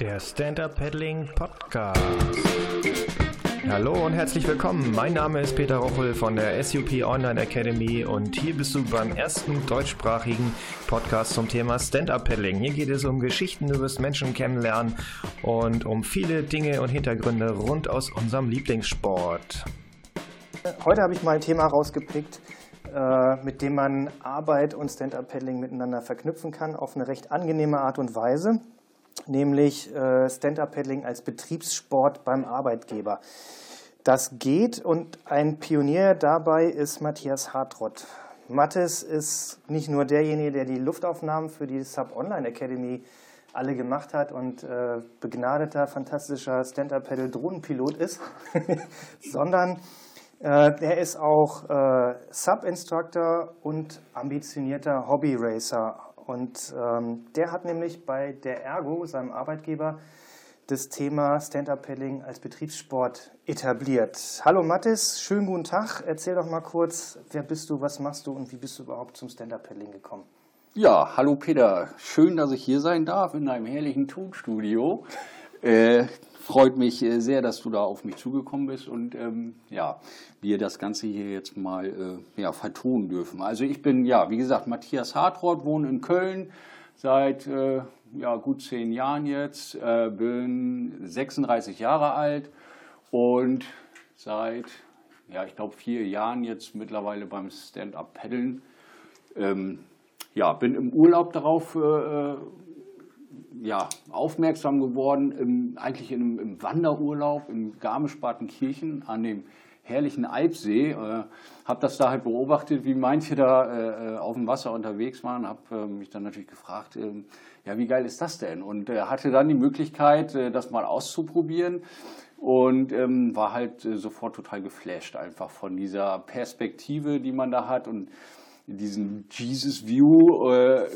Der Stand-Up Paddling Podcast. Hallo und herzlich willkommen. Mein Name ist Peter Rochel von der SUP Online Academy und hier bist du beim ersten deutschsprachigen Podcast zum Thema Stand-Up Paddling. Hier geht es um Geschichten über das Menschen kennenlernen und um viele Dinge und Hintergründe rund aus unserem Lieblingssport. Heute habe ich mal ein Thema rausgepickt, äh, mit dem man Arbeit und Stand-Up-Paddling miteinander verknüpfen kann, auf eine recht angenehme Art und Weise, nämlich äh, Stand-Up-Paddling als Betriebssport beim Arbeitgeber. Das geht und ein Pionier dabei ist Matthias Hartrott. Mathis ist nicht nur derjenige, der die Luftaufnahmen für die Sub Online Academy alle gemacht hat und äh, begnadeter, fantastischer Stand-Up-Paddle-Drohnenpilot ist, sondern äh, er ist auch äh, Sub-Instructor und ambitionierter Hobby-Racer. Und ähm, der hat nämlich bei der Ergo, seinem Arbeitgeber, das Thema Stand-Up-Paddling als Betriebssport etabliert. Hallo Mathis, schönen guten Tag. Erzähl doch mal kurz, wer bist du, was machst du und wie bist du überhaupt zum Stand-Up-Paddling gekommen? Ja, hallo Peter. Schön, dass ich hier sein darf in einem herrlichen Tonstudio. Äh, freut mich äh, sehr, dass du da auf mich zugekommen bist und ähm, ja, wir das Ganze hier jetzt mal äh, ja, vertonen dürfen. Also ich bin, ja, wie gesagt, Matthias Hartroth, wohne in Köln seit äh, ja, gut zehn Jahren jetzt, äh, bin 36 Jahre alt und seit, ja, ich glaube vier Jahren jetzt mittlerweile beim Stand-Up-Paddeln. Ähm, ja, bin im Urlaub darauf äh, ja, aufmerksam geworden, im, eigentlich in, im Wanderurlaub in Garmisch-Partenkirchen an dem herrlichen Alpsee. Äh, habe das da halt beobachtet, wie manche da äh, auf dem Wasser unterwegs waren. Habe äh, mich dann natürlich gefragt, äh, ja, wie geil ist das denn? Und äh, hatte dann die Möglichkeit, äh, das mal auszuprobieren und ähm, war halt sofort total geflasht einfach von dieser Perspektive, die man da hat und diesen Jesus View äh,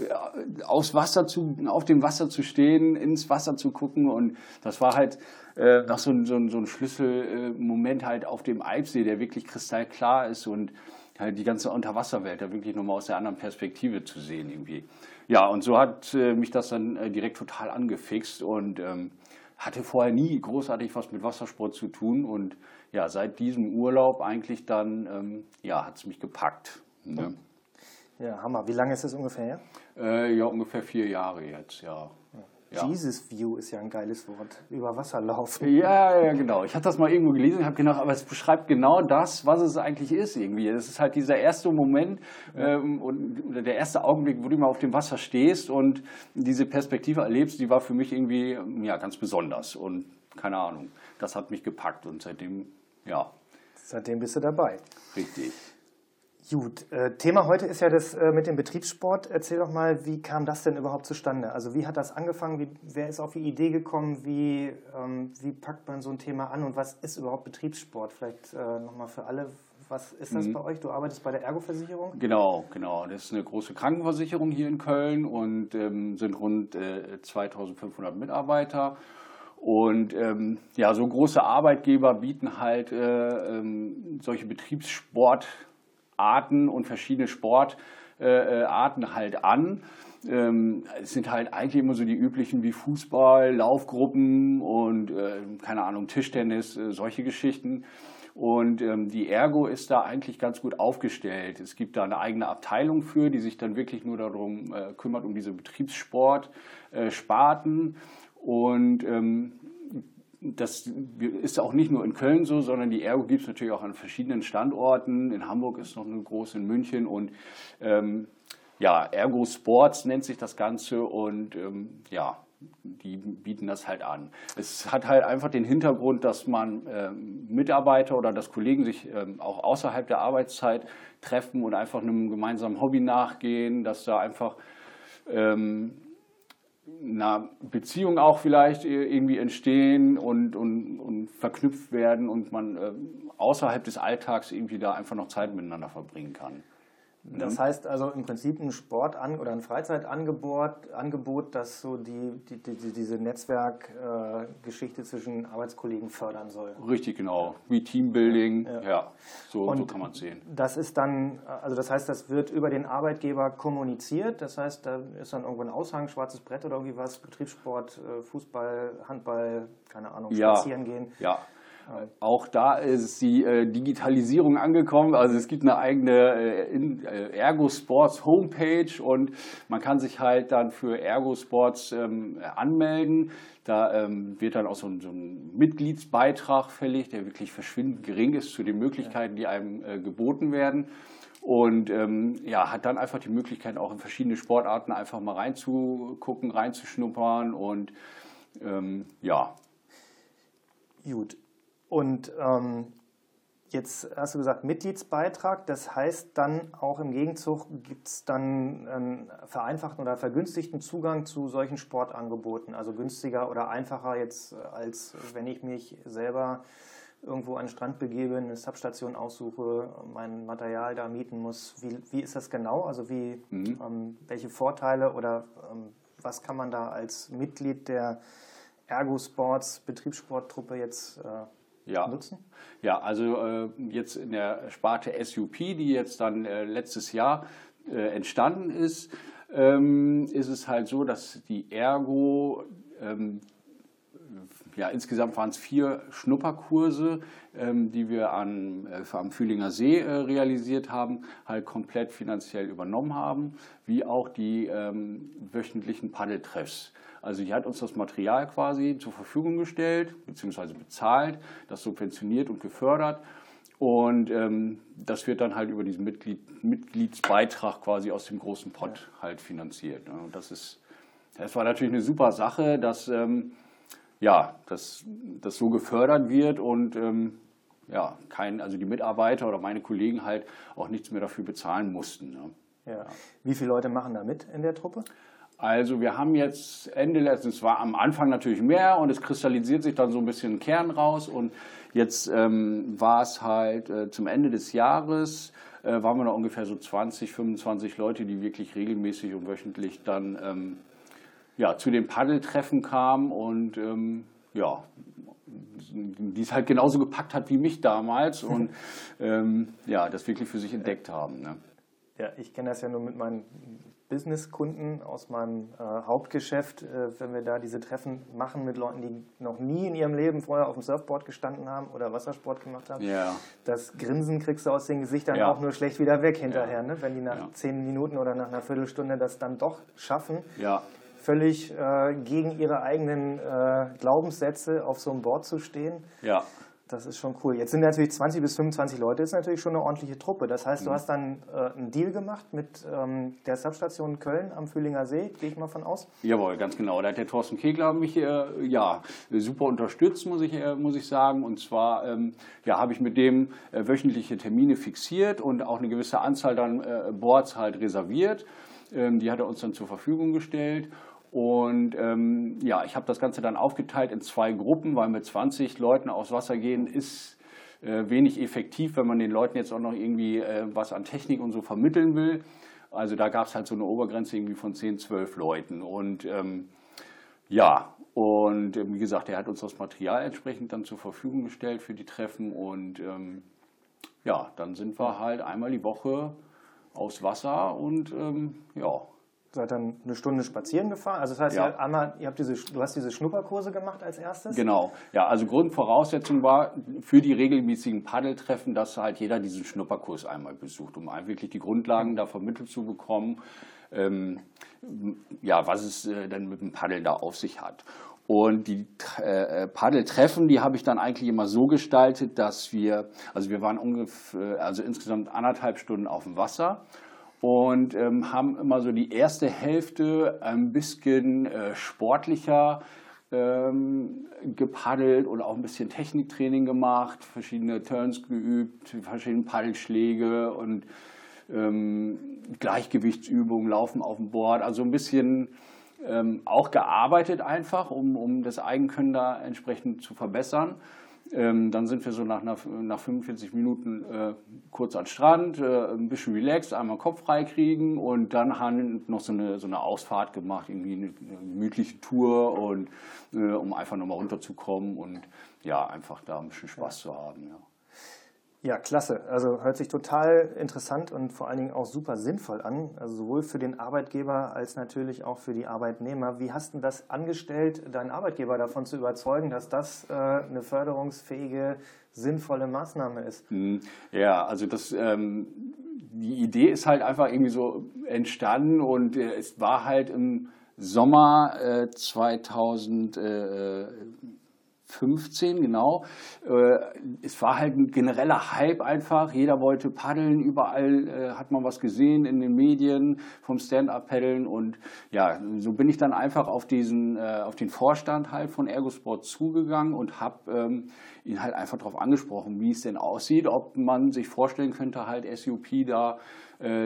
aufs Wasser zu, auf dem Wasser zu stehen, ins Wasser zu gucken und das war halt äh, noch so ein, so ein, so ein Schlüsselmoment halt auf dem Alpsee, der wirklich kristallklar ist und halt die ganze Unterwasserwelt da wirklich nochmal aus der anderen Perspektive zu sehen irgendwie. Ja, und so hat äh, mich das dann äh, direkt total angefixt und ähm, hatte vorher nie großartig was mit Wassersport zu tun und ja, seit diesem Urlaub eigentlich dann, ähm, ja, hat es mich gepackt. Ne? Ja, Hammer. Wie lange ist das ungefähr her? Äh, ja, ungefähr vier Jahre jetzt, ja. ja. Jesus View ist ja ein geiles Wort. Über Wasser laufen. Ja, ja, genau. Ich hatte das mal irgendwo gelesen und habe gedacht, aber es beschreibt genau das, was es eigentlich ist irgendwie. Es ist halt dieser erste Moment ähm, und, oder der erste Augenblick, wo du mal auf dem Wasser stehst und diese Perspektive erlebst, die war für mich irgendwie ja, ganz besonders. Und keine Ahnung, das hat mich gepackt und seitdem, ja. Seitdem bist du dabei. Richtig. Gut, äh, Thema heute ist ja das äh, mit dem Betriebssport. Erzähl doch mal, wie kam das denn überhaupt zustande? Also wie hat das angefangen? Wie, wer ist auf die Idee gekommen? Wie, ähm, wie packt man so ein Thema an? Und was ist überhaupt Betriebssport? Vielleicht äh, nochmal für alle, was ist das mhm. bei euch? Du arbeitest bei der Ergo-Versicherung? Genau, genau. Das ist eine große Krankenversicherung hier in Köln und ähm, sind rund äh, 2500 Mitarbeiter. Und ähm, ja, so große Arbeitgeber bieten halt äh, ähm, solche Betriebssport Arten und verschiedene Sportarten halt an. Ähm, es sind halt eigentlich immer so die üblichen wie Fußball, Laufgruppen und äh, keine Ahnung, Tischtennis, äh, solche Geschichten. Und ähm, die Ergo ist da eigentlich ganz gut aufgestellt. Es gibt da eine eigene Abteilung für, die sich dann wirklich nur darum äh, kümmert, um diese Betriebssport-Sparten. Und ähm, das ist auch nicht nur in Köln so, sondern die Ergo gibt es natürlich auch an verschiedenen Standorten. In Hamburg ist noch eine große, in München und ähm, ja, Ergo Sports nennt sich das Ganze und ähm, ja, die bieten das halt an. Es hat halt einfach den Hintergrund, dass man ähm, Mitarbeiter oder dass Kollegen sich ähm, auch außerhalb der Arbeitszeit treffen und einfach einem gemeinsamen Hobby nachgehen, dass da einfach ähm, einer Beziehung auch vielleicht irgendwie entstehen und, und, und verknüpft werden und man äh, außerhalb des Alltags irgendwie da einfach noch Zeit miteinander verbringen kann. Das heißt also im Prinzip ein Sport- oder ein Freizeitangebot, Angebot, das so die, die, die diese Netzwerkgeschichte äh, zwischen Arbeitskollegen fördern soll. Richtig, genau. Wie Teambuilding, ja, ja so, so, kann man es sehen. Das ist dann, also das heißt, das wird über den Arbeitgeber kommuniziert. Das heißt, da ist dann irgendwo ein Aushang, schwarzes Brett oder irgendwie was, Betriebssport, äh, Fußball, Handball, keine Ahnung, spazieren ja, gehen. Ja, auch da ist die äh, Digitalisierung angekommen. Also es gibt eine eigene äh, äh, Ergo Sports Homepage und man kann sich halt dann für Ergo Sports ähm, anmelden. Da ähm, wird dann auch so ein, so ein, Mitgliedsbeitrag fällig, der wirklich verschwindend gering ist zu den Möglichkeiten, die einem äh, geboten werden. Und ähm, ja, hat dann einfach die Möglichkeit, auch in verschiedene Sportarten einfach mal reinzugucken, reinzuschnuppern und ähm, ja. Gut, und ähm, jetzt hast du gesagt Mitgliedsbeitrag, das heißt dann auch im Gegenzug gibt es dann einen vereinfachten oder vergünstigten Zugang zu solchen Sportangeboten, also günstiger oder einfacher jetzt als wenn ich mich selber irgendwo an den Strand begebe, eine Substation aussuche, mein Material da mieten muss. Wie, wie ist das genau? Also wie, mhm. ähm, welche Vorteile oder ähm, was kann man da als Mitglied der Ergo Sports Betriebssporttruppe jetzt äh, ja. nutzen? Ja, also äh, jetzt in der Sparte SUP, die jetzt dann äh, letztes Jahr äh, entstanden ist, ähm, ist es halt so, dass die Ergo, ähm, ja, insgesamt waren es vier Schnupperkurse, ähm, die wir an, äh, am Fühlinger See äh, realisiert haben, halt komplett finanziell übernommen haben, wie auch die ähm, wöchentlichen Paddeltreffs. Also die hat uns das Material quasi zur Verfügung gestellt, beziehungsweise bezahlt, das subventioniert und gefördert. Und ähm, das wird dann halt über diesen Mitglied, Mitgliedsbeitrag quasi aus dem großen Pott halt finanziert. Ne? Und das ist, das war natürlich eine super Sache, dass ähm, ja, dass das so gefördert wird und ähm, ja, kein, also die Mitarbeiter oder meine Kollegen halt auch nichts mehr dafür bezahlen mussten. Ne? Ja. Wie viele Leute machen da mit in der Truppe? Also wir haben jetzt Ende letztens, war am Anfang natürlich mehr und es kristallisiert sich dann so ein bisschen ein Kern raus und jetzt ähm, war es halt äh, zum Ende des Jahres, äh, waren wir noch ungefähr so 20, 25 Leute, die wirklich regelmäßig und wöchentlich dann ähm, ja, zu den Paddeltreffen kamen und ähm, ja, die es halt genauso gepackt hat wie mich damals und ähm, ja, das wirklich für sich entdeckt haben. Ne? Ja, ich kenne das ja nur mit meinen Businesskunden aus meinem äh, Hauptgeschäft, äh, wenn wir da diese Treffen machen mit Leuten, die noch nie in ihrem Leben vorher auf dem Surfboard gestanden haben oder Wassersport gemacht haben. Ja. Das Grinsen kriegst du aus den Gesichtern ja. auch nur schlecht wieder weg hinterher, ne? wenn die nach ja. zehn Minuten oder nach einer Viertelstunde das dann doch schaffen. Ja. Völlig äh, gegen ihre eigenen äh, Glaubenssätze auf so einem Board zu stehen. Ja. Das ist schon cool. Jetzt sind natürlich 20 bis 25 Leute, das ist natürlich schon eine ordentliche Truppe. Das heißt, du mhm. hast dann äh, einen Deal gemacht mit ähm, der Substation Köln am Fühlinger See, gehe ich mal von aus. Jawohl, ganz genau. Da hat der Thorsten Kegler mich äh, ja, super unterstützt, muss ich, äh, muss ich sagen. Und zwar ähm, ja, habe ich mit dem äh, wöchentliche Termine fixiert und auch eine gewisse Anzahl dann äh, Boards halt reserviert. Ähm, die hat er uns dann zur Verfügung gestellt. Und ähm, ja, ich habe das Ganze dann aufgeteilt in zwei Gruppen, weil mit 20 Leuten aufs Wasser gehen ist äh, wenig effektiv, wenn man den Leuten jetzt auch noch irgendwie äh, was an Technik und so vermitteln will. Also da gab es halt so eine Obergrenze irgendwie von 10, 12 Leuten. Und ähm, ja, und äh, wie gesagt, er hat uns das Material entsprechend dann zur Verfügung gestellt für die Treffen. Und ähm, ja, dann sind wir halt einmal die Woche aufs Wasser und ähm, ja, seid dann eine Stunde spazieren gefahren. Also das heißt, ja. ihr, einmal, ihr habt diese, du hast diese Schnupperkurse gemacht als erstes? Genau. Ja, also Grundvoraussetzung war für die regelmäßigen Paddeltreffen, dass halt jeder diesen Schnupperkurs einmal besucht, um wirklich die Grundlagen da vermittelt zu bekommen, ähm, ja, was es äh, denn mit dem Paddeln da auf sich hat. Und die äh, Paddeltreffen, die habe ich dann eigentlich immer so gestaltet, dass wir, also wir waren ungefähr, also insgesamt anderthalb Stunden auf dem Wasser und ähm, haben immer so die erste Hälfte ein bisschen äh, sportlicher ähm, gepaddelt und auch ein bisschen Techniktraining gemacht, verschiedene Turns geübt, verschiedene Paddelschläge und ähm, Gleichgewichtsübungen, Laufen auf dem Board, also ein bisschen ähm, auch gearbeitet einfach, um, um das Eigenkönnen da entsprechend zu verbessern. Ähm, dann sind wir so nach, nach 45 Minuten äh, kurz am Strand, äh, ein bisschen relaxed, einmal Kopf frei kriegen und dann haben noch so eine, so eine Ausfahrt gemacht, irgendwie eine, eine gemütliche Tour und äh, um einfach nochmal runterzukommen und ja, einfach da ein bisschen Spaß ja. zu haben. Ja. Ja, klasse. Also hört sich total interessant und vor allen Dingen auch super sinnvoll an. Also sowohl für den Arbeitgeber als natürlich auch für die Arbeitnehmer. Wie hast du das angestellt, deinen Arbeitgeber davon zu überzeugen, dass das äh, eine förderungsfähige, sinnvolle Maßnahme ist? Hm, ja, also das, ähm, die Idee ist halt einfach irgendwie so entstanden und äh, es war halt im Sommer äh, 2000. Äh, 15, genau. Äh, es war halt ein genereller Hype einfach. Jeder wollte paddeln, überall äh, hat man was gesehen in den Medien vom Stand-Up-Paddeln. Und ja, so bin ich dann einfach auf, diesen, äh, auf den Vorstand halt von Ergosport zugegangen und habe ähm, ihn halt einfach darauf angesprochen, wie es denn aussieht, ob man sich vorstellen könnte, halt SUP da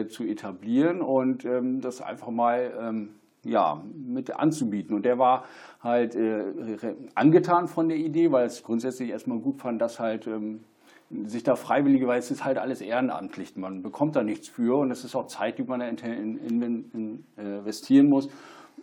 zu etablieren und ähm, das einfach mal ähm, ja, mit anzubieten. Und der war halt äh, angetan von der Idee, weil es grundsätzlich erstmal gut fand, dass halt ähm, sich da freiwillige, weil es ist halt alles ehrenamtlich. Man bekommt da nichts für und es ist auch Zeit, die man da in, in, in, investieren muss.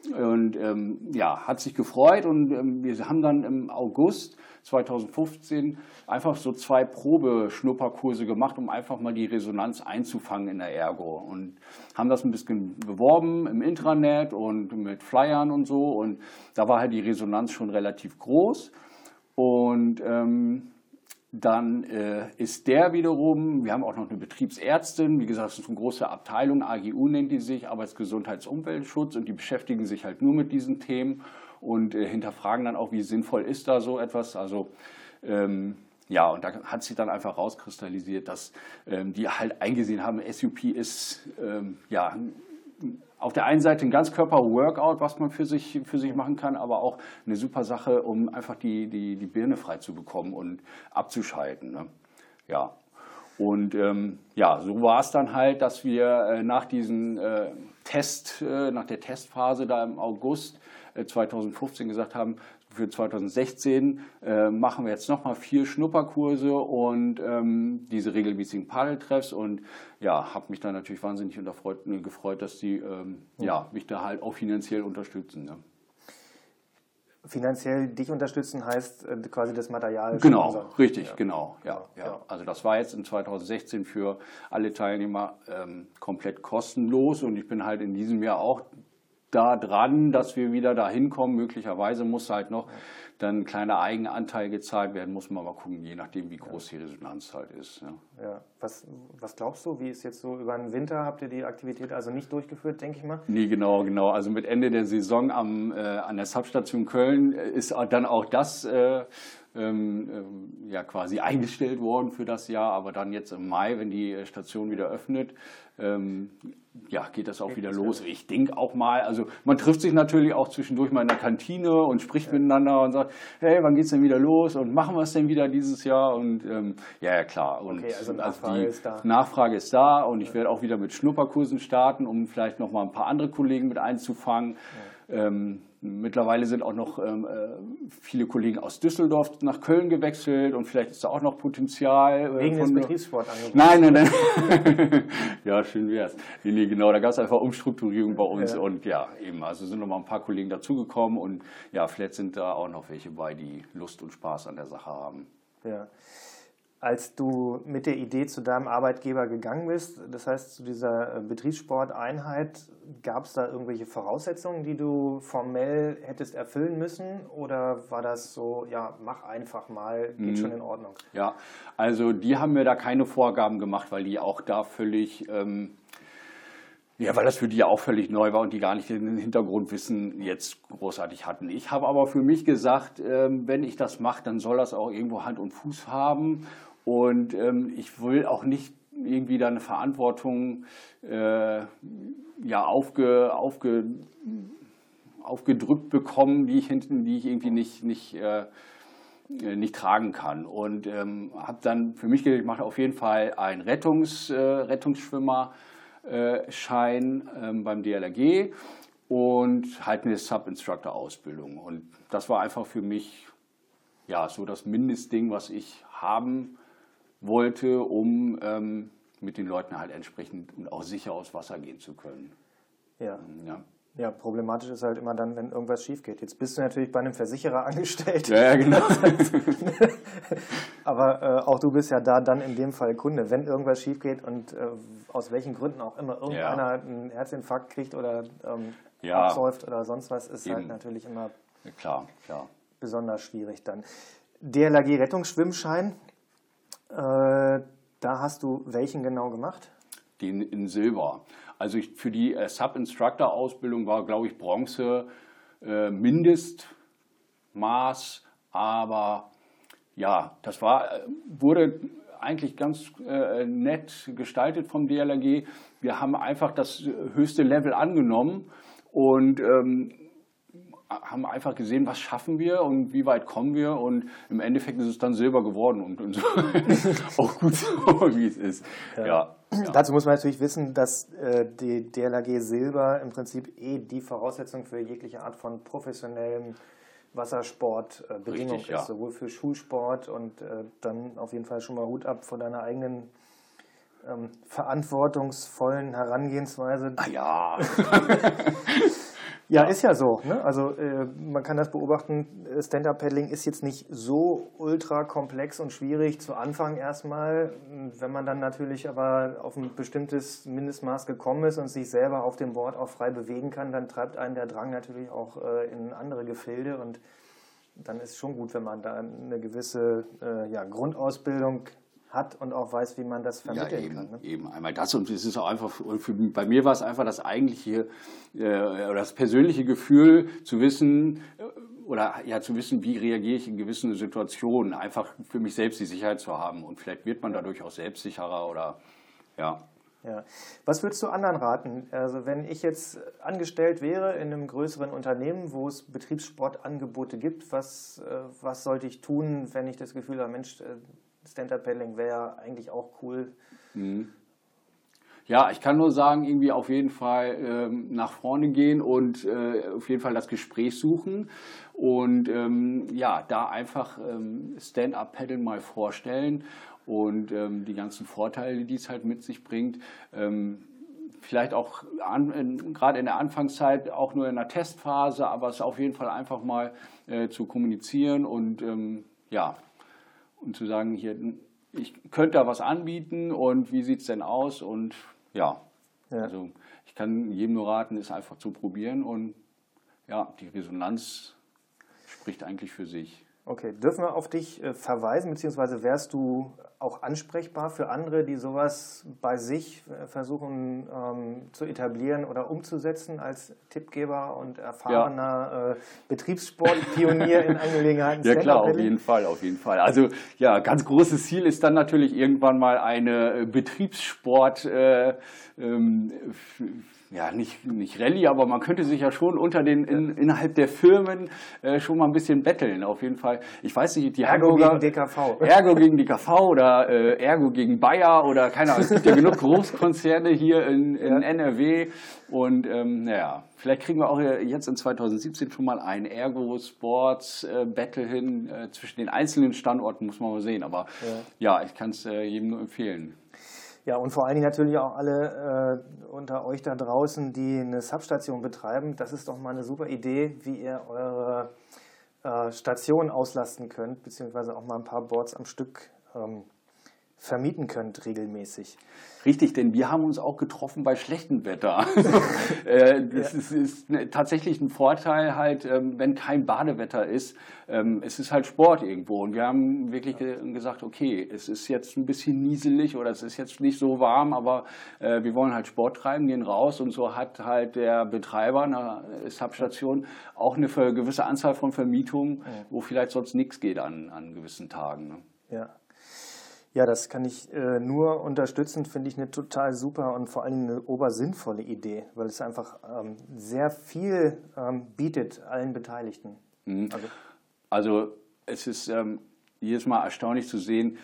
Und ähm, ja, hat sich gefreut und ähm, wir haben dann im August 2015 einfach so zwei Probeschnupperkurse gemacht, um einfach mal die Resonanz einzufangen in der Ergo. Und haben das ein bisschen beworben im Intranet und mit Flyern und so. Und da war halt die Resonanz schon relativ groß. Und ähm, dann äh, ist der wiederum, wir haben auch noch eine Betriebsärztin, wie gesagt, das ist eine große Abteilung, AGU nennt die sich, Arbeitsgesundheitsumweltschutz, und die beschäftigen sich halt nur mit diesen Themen und äh, hinterfragen dann auch, wie sinnvoll ist da so etwas. Also ähm, ja, und da hat sich dann einfach rauskristallisiert, dass ähm, die halt eingesehen haben, SUP ist ähm, ja auf der einen Seite ein Ganzkörper-Workout, was man für sich, für sich machen kann, aber auch eine super Sache, um einfach die, die, die Birne frei zu bekommen und abzuschalten. Ne? Ja. Und ähm, ja, so war es dann halt, dass wir äh, nach diesem äh, Test, äh, nach der Testphase da im August 2015 äh, gesagt haben, für 2016 äh, machen wir jetzt nochmal vier Schnupperkurse und ähm, diese regelmäßigen Paddeltreffs und ja, habe mich da natürlich wahnsinnig unterfreut, äh, gefreut, dass die ähm, ja. ja. mich da halt auch finanziell unterstützen. Ne? Finanziell dich unterstützen heißt äh, quasi das Material. Genau, sponsern. richtig, ja. genau. Ja, ja, ja, Also das war jetzt in 2016 für alle Teilnehmer ähm, komplett kostenlos und ich bin halt in diesem Jahr auch da dran, dass wir wieder da hinkommen. Möglicherweise muss halt noch dann ein kleiner Eigenanteil gezahlt werden, muss man mal gucken, je nachdem, wie groß die Resonanz halt ist. Ja. ja. Was, was glaubst du, wie ist jetzt so über den Winter, habt ihr die Aktivität also nicht durchgeführt, denke ich mal? Nee, genau, genau. Also mit Ende der Saison am, äh, an der Substation Köln ist dann auch das äh, ähm, ähm, ja quasi eingestellt worden für das Jahr, aber dann jetzt im Mai, wenn die äh, Station wieder öffnet, ähm, ja, geht das auch wieder los. Ich denke auch mal, also man trifft sich natürlich auch zwischendurch mal in der Kantine und spricht ja. miteinander und sagt, hey, wann geht's denn wieder los und machen wir es denn wieder dieses Jahr? Und ähm, ja, ja, klar. Und okay, also Nachfrage also die ist da. Nachfrage ist da und ich werde auch wieder mit Schnupperkursen starten, um vielleicht noch mal ein paar andere Kollegen mit einzufangen. Ja. Ähm, Mittlerweile sind auch noch ähm, äh, viele Kollegen aus Düsseldorf nach Köln gewechselt und vielleicht ist da auch noch Potenzial. Äh, Wegen des Betriebssportangebots? Nein, nein, nein. ja, schön wär's. Nee, nee, genau, da gab es einfach Umstrukturierung bei uns ja. und ja, eben, also sind noch mal ein paar Kollegen dazugekommen und ja, vielleicht sind da auch noch welche bei, die Lust und Spaß an der Sache haben. Ja als du mit der Idee zu deinem Arbeitgeber gegangen bist, das heißt zu dieser äh, Betriebssporteinheit, gab es da irgendwelche Voraussetzungen, die du formell hättest erfüllen müssen? Oder war das so, ja, mach einfach mal, geht mhm. schon in Ordnung? Ja, also die haben mir da keine Vorgaben gemacht, weil die auch da völlig... Ähm ja, weil das für die ja auch völlig neu war und die gar nicht den Hintergrundwissen jetzt großartig hatten. Ich habe aber für mich gesagt, ähm, wenn ich das mache, dann soll das auch irgendwo Hand und Fuß haben. Und ähm, ich will auch nicht irgendwie da eine Verantwortung äh, ja, aufge, aufge, aufgedrückt bekommen, die ich hinten, die ich irgendwie nicht, nicht, äh, nicht tragen kann. Und ähm, habe dann für mich gedacht, ich mache auf jeden Fall einen Rettungs, äh, Rettungsschwimmerschein ähm, beim DLRG und halt eine Sub-Instructor-Ausbildung. Und das war einfach für mich ja, so das Mindestding, was ich haben wollte, um ähm, mit den Leuten halt entsprechend und auch sicher aus Wasser gehen zu können. Ja. ja. Ja, problematisch ist halt immer dann, wenn irgendwas schief geht. Jetzt bist du natürlich bei einem Versicherer angestellt. Ja, ja genau. Aber äh, auch du bist ja da dann in dem Fall Kunde. Wenn irgendwas schief geht und äh, aus welchen Gründen auch immer irgendeiner ja. einen Herzinfarkt kriegt oder ähm, ja. absäuft oder sonst was, ist halt Eben. halt natürlich immer klar, klar. besonders schwierig dann. DLRG Rettungsschwimmschein, äh, da hast du welchen genau gemacht? Den in Silber. Also ich, für die äh, Sub-Instructor-Ausbildung war, glaube ich, Bronze äh, Mindestmaß, aber ja, das war, äh, wurde eigentlich ganz äh, nett gestaltet vom DLRG. Wir haben einfach das höchste Level angenommen und ähm, haben einfach gesehen, was schaffen wir und wie weit kommen wir und im Endeffekt ist es dann Silber geworden und, und so. auch gut so, wie es ist. Ja. ja. Dazu muss man natürlich wissen, dass äh, die DLRG Silber im Prinzip eh die Voraussetzung für jegliche Art von professionellem Wassersportbedingung äh, ist, ja. sowohl für Schulsport und äh, dann auf jeden Fall schon mal Hut ab vor deiner eigenen ähm, verantwortungsvollen Herangehensweise. Ah ja. Ja, ist ja so. Ne? Also äh, man kann das beobachten, Stand-Up-Paddling ist jetzt nicht so ultra komplex und schwierig zu Anfang erstmal. Wenn man dann natürlich aber auf ein bestimmtes Mindestmaß gekommen ist und sich selber auf dem Board auch frei bewegen kann, dann treibt einen der Drang natürlich auch äh, in andere Gefilde und dann ist es schon gut, wenn man da eine gewisse äh, ja, Grundausbildung hat und auch weiß, wie man das vermitteln ja, eben, kann. Ne? Eben einmal das und es ist auch einfach, für, bei mir war es einfach das eigentliche, äh, das persönliche Gefühl zu wissen, äh, oder ja zu wissen, wie reagiere ich in gewissen Situationen, einfach für mich selbst die Sicherheit zu haben und vielleicht wird man dadurch auch selbstsicherer oder ja. Ja. Was würdest du anderen raten? Also wenn ich jetzt angestellt wäre in einem größeren Unternehmen, wo es Betriebssportangebote gibt, was, äh, was sollte ich tun, wenn ich das Gefühl habe, Mensch, äh, Stand-Up-Paddling wäre eigentlich auch cool. Mhm. Ja, ich kann nur sagen, irgendwie auf jeden Fall ähm, nach vorne gehen und äh, auf jeden Fall das Gespräch suchen und ähm, ja, da einfach ähm, Stand-Up-Paddeln mal vorstellen und ähm, die ganzen Vorteile, die es halt mit sich bringt ähm, vielleicht auch gerade in der Anfangszeit auch nur in der Testphase, aber es auf jeden Fall einfach mal äh, zu kommunizieren und ähm, ja, und zu sagen, hier, ich könnte da was anbieten und wie sieht es denn aus? Und ja, ja, also ich kann jedem nur raten, es einfach zu probieren und ja, die Resonanz spricht eigentlich für sich. Okay, dürfen wir auf dich äh, verweisen, beziehungsweise wärst du auch ansprechbar für andere, die sowas bei sich äh, versuchen ähm, zu etablieren oder umzusetzen als Tippgeber und erfahrener ja. äh, Betriebssportpionier in Angelegenheiten? Ja klar, auf jeden Fall, auf jeden Fall. Also ja, ganz großes Ziel ist dann natürlich irgendwann mal eine äh, Betriebssport äh, ähm, ja, nicht, nicht Rallye, aber man könnte sich ja schon unter den, in, innerhalb der Firmen äh, schon mal ein bisschen betteln, auf jeden Fall. Ich weiß nicht, die Ergo Hamburger, gegen DKV. Ergo gegen DKV oder äh, Ergo gegen Bayer oder keine Ahnung. Es gibt ja genug Großkonzerne hier in, in NRW und ähm, naja, vielleicht kriegen wir auch jetzt in 2017 schon mal ein Ergo Sports äh, Battle hin äh, zwischen den einzelnen Standorten, muss man mal sehen. Aber ja, ja ich kann es äh, jedem nur empfehlen. Ja, und vor allen Dingen natürlich auch alle äh, unter euch da draußen, die eine Substation betreiben. Das ist doch mal eine super Idee, wie ihr eure äh, Station auslasten könnt, beziehungsweise auch mal ein paar Boards am Stück ähm, vermieten könnt regelmäßig. Richtig, denn wir haben uns auch getroffen bei schlechtem Wetter. Äh, das ja. ist, ist ne, tatsächlich ein Vorteil halt, ähm, wenn kein Badewetter ist. Ähm, es ist halt Sport irgendwo und wir haben wirklich ja. gesagt, okay, es ist jetzt ein bisschen nieselig oder es ist jetzt nicht so warm, aber äh, wir wollen halt Sport treiben, gehen raus und so hat halt der Betreiber einer Substation auch eine gewisse Anzahl von Vermietungen, wo vielleicht sonst nichts geht an, an gewissen Tagen. Ne? Ja. Ja, das kann ich äh, nur unterstützen, finde ich eine total super und vor allem eine obersinnvolle Idee, weil es einfach ähm, sehr viel ähm, bietet allen Beteiligten. Mhm. Also, also, es ist ähm, jedes Mal erstaunlich zu sehen,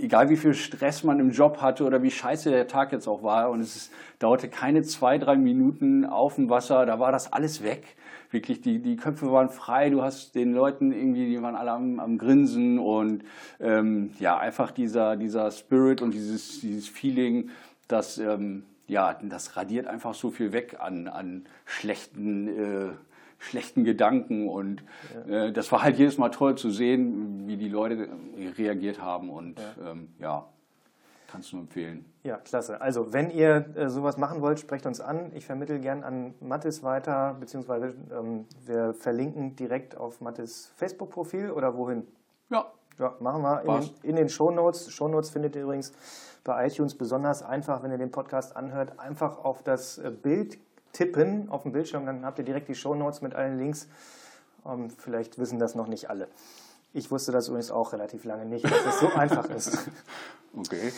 egal wie viel Stress man im Job hatte oder wie scheiße der Tag jetzt auch war und es ist, dauerte keine zwei, drei Minuten auf dem Wasser, da war das alles weg wirklich die, die Köpfe waren frei, du hast den Leuten irgendwie, die waren alle am, am Grinsen und ähm, ja, einfach dieser, dieser Spirit und dieses, dieses Feeling, dass ähm, ja, das radiert einfach so viel weg an, an schlechten, äh, schlechten Gedanken. Und ja. äh, das war halt jedes Mal toll zu sehen, wie die Leute reagiert haben. Und ja, ähm, ja kannst du empfehlen. Ja, klasse. Also, wenn ihr äh, sowas machen wollt, sprecht uns an. Ich vermittle gern an Mathis weiter, beziehungsweise ähm, wir verlinken direkt auf Mathis Facebook-Profil oder wohin? Ja. Ja, machen wir in den, in den Shownotes. Shownotes findet ihr übrigens bei iTunes besonders einfach, wenn ihr den Podcast anhört, einfach auf das äh, Bild tippen auf dem Bildschirm, dann habt ihr direkt die Shownotes mit allen Links. Ähm, vielleicht wissen das noch nicht alle. Ich wusste das übrigens auch relativ lange nicht, dass es so einfach ist. Okay.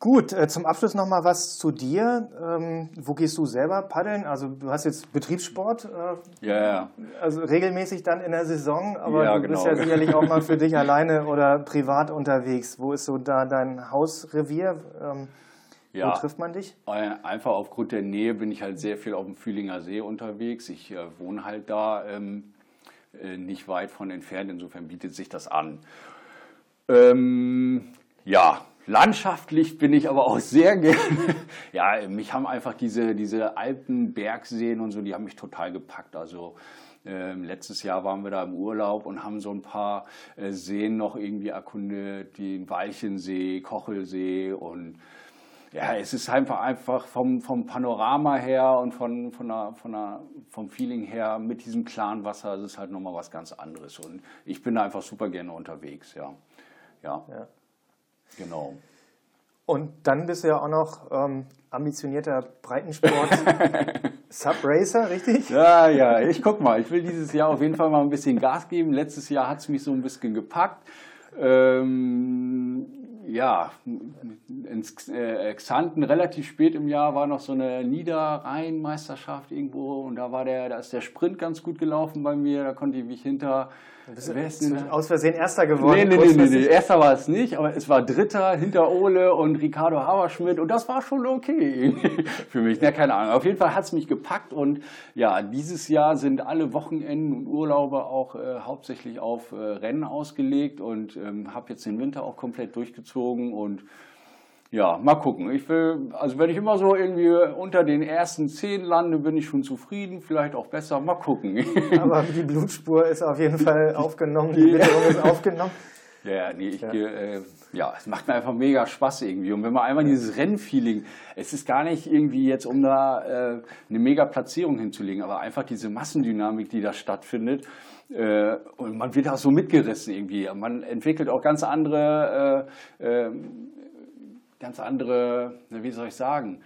Gut, äh, zum Abschluss noch mal was zu dir. Ähm, wo gehst du selber paddeln? Also du hast jetzt Betriebssport. Äh, ja, ja. Also regelmäßig dann in der Saison, aber ja, du bist ja genau. sicherlich auch mal für dich alleine oder privat unterwegs. Wo ist so da dein Hausrevier? Ähm, ja, wo trifft man dich? Einfach aufgrund der Nähe bin ich halt sehr viel auf dem Fühlinger See unterwegs. Ich äh, wohne halt da ähm, äh, nicht weit von entfernt, insofern bietet sich das an. Ähm, ja, Landschaftlich bin ich aber auch sehr gerne. ja, mich haben einfach diese, diese alten Bergseen und so, die haben mich total gepackt. Also äh, letztes Jahr waren wir da im Urlaub und haben so ein paar äh, Seen noch irgendwie erkundet, den Walchensee, Kochelsee und ja, es ist einfach einfach vom, vom Panorama her und von, von der, von der, vom Feeling her mit diesem klaren Wasser, es ist halt nochmal was ganz anderes. Und ich bin da einfach super gerne unterwegs, ja. Ja. ja. Genau. Und dann bist du ja auch noch ähm, ambitionierter Breitensport Subracer, richtig? Ja, ja, ich guck mal. Ich will dieses Jahr auf jeden Fall mal ein bisschen Gas geben. Letztes Jahr hat es mich so ein bisschen gepackt. Ähm, ja, in äh, Xanten relativ spät im Jahr war noch so eine Niederrhein-Meisterschaft irgendwo und da war der, da ist der Sprint ganz gut gelaufen bei mir. Da konnte ich mich hinter bist du aus Versehen Erster geworden? Nee, nee, nee, nee, nee, Erster war es nicht, aber es war Dritter hinter Ole und Ricardo Haberschmidt und das war schon okay für mich. Ja, keine Ahnung. Auf jeden Fall hat es mich gepackt und ja, dieses Jahr sind alle Wochenenden und Urlaube auch äh, hauptsächlich auf äh, Rennen ausgelegt und ähm, habe jetzt den Winter auch komplett durchgezogen und ja, mal gucken. Ich will, also wenn ich immer so irgendwie unter den ersten zehn lande, bin ich schon zufrieden, vielleicht auch besser. Mal gucken. Aber die Blutspur ist auf jeden Fall aufgenommen, die Witterung ist aufgenommen. Ja, nee, ich ja. Äh, ja, es macht mir einfach mega Spaß irgendwie. Und wenn man einmal dieses Rennfeeling, es ist gar nicht irgendwie jetzt, um da äh, eine mega Platzierung hinzulegen, aber einfach diese Massendynamik, die da stattfindet. Äh, und man wird auch so mitgerissen irgendwie. Man entwickelt auch ganz andere äh, äh ganz andere, wie soll ich sagen,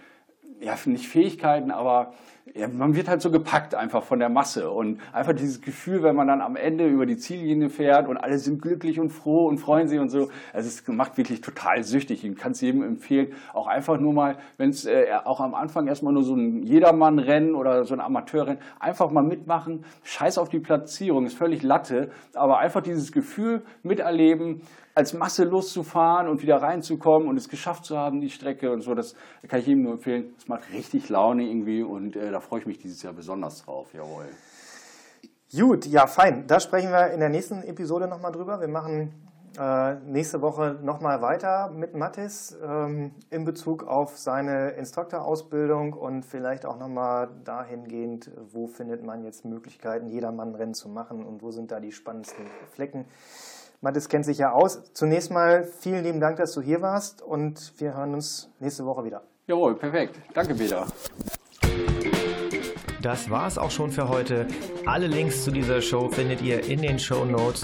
ja, nicht Fähigkeiten, aber ja, man wird halt so gepackt einfach von der Masse und einfach dieses Gefühl, wenn man dann am Ende über die Ziellinie fährt und alle sind glücklich und froh und freuen sich und so, also es macht wirklich total süchtig. Ich kann es jedem empfehlen, auch einfach nur mal, wenn es äh, auch am Anfang erstmal nur so ein Jedermann-Rennen oder so ein Amateurrennen, einfach mal mitmachen, scheiß auf die Platzierung, ist völlig Latte, aber einfach dieses Gefühl miterleben, als Masse loszufahren und wieder reinzukommen und es geschafft zu haben, die Strecke und so, das kann ich jedem nur empfehlen. Es macht richtig Laune irgendwie und äh, da freue ich mich dieses Jahr besonders drauf. Jawohl. Gut, ja, fein. Da sprechen wir in der nächsten Episode nochmal drüber. Wir machen äh, nächste Woche nochmal weiter mit Mathis ähm, in Bezug auf seine Instruktorausbildung und vielleicht auch nochmal dahingehend, wo findet man jetzt Möglichkeiten, Jedermann-Rennen zu machen und wo sind da die spannendsten Flecken. Mathis kennt sich ja aus. Zunächst mal vielen lieben Dank, dass du hier warst und wir hören uns nächste Woche wieder. Jawohl, perfekt. Danke, Peter. Das war's auch schon für heute. Alle Links zu dieser Show findet ihr in den Show Notes.